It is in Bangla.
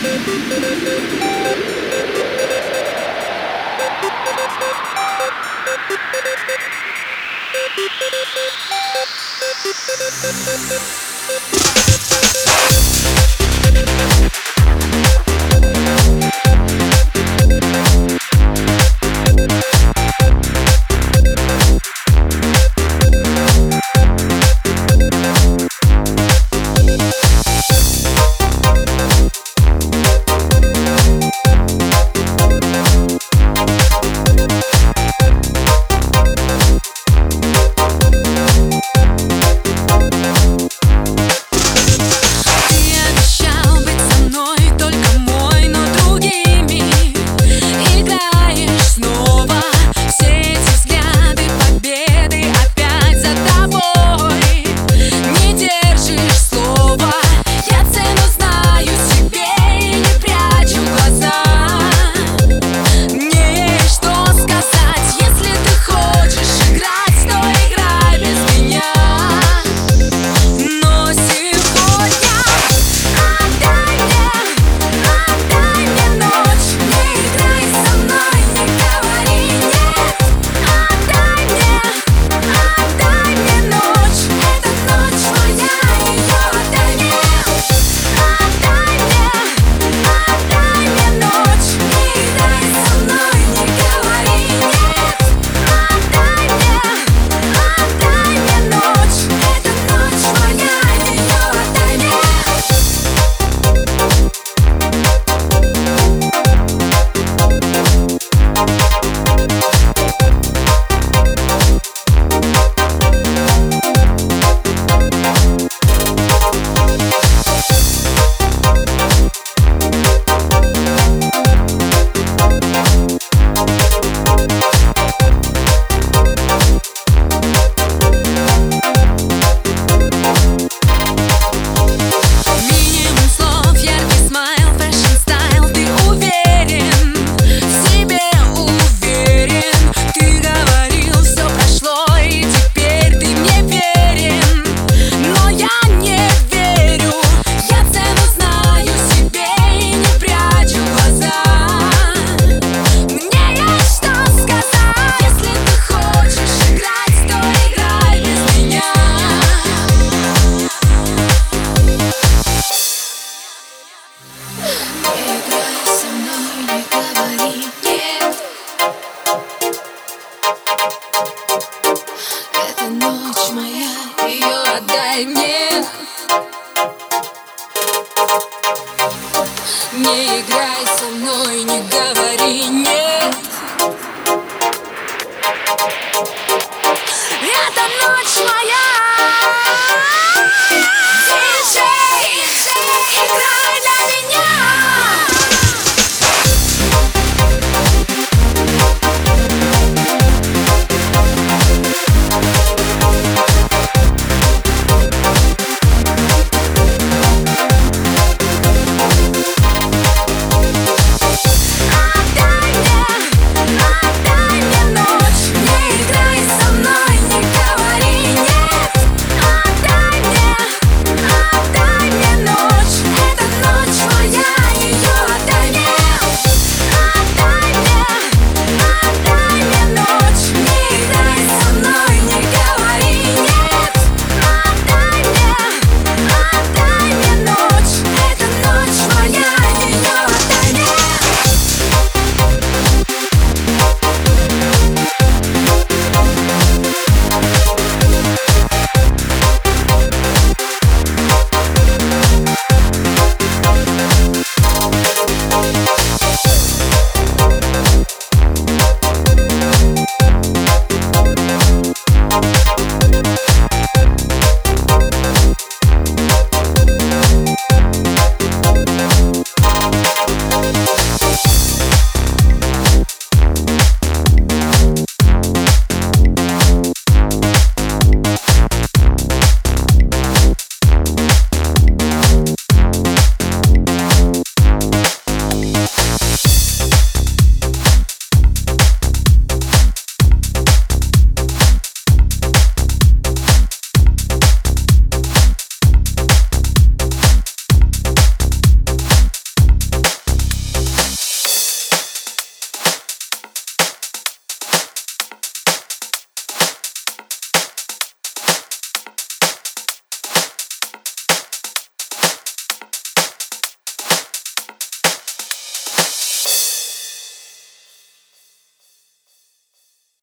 Thank Не играй со мной, не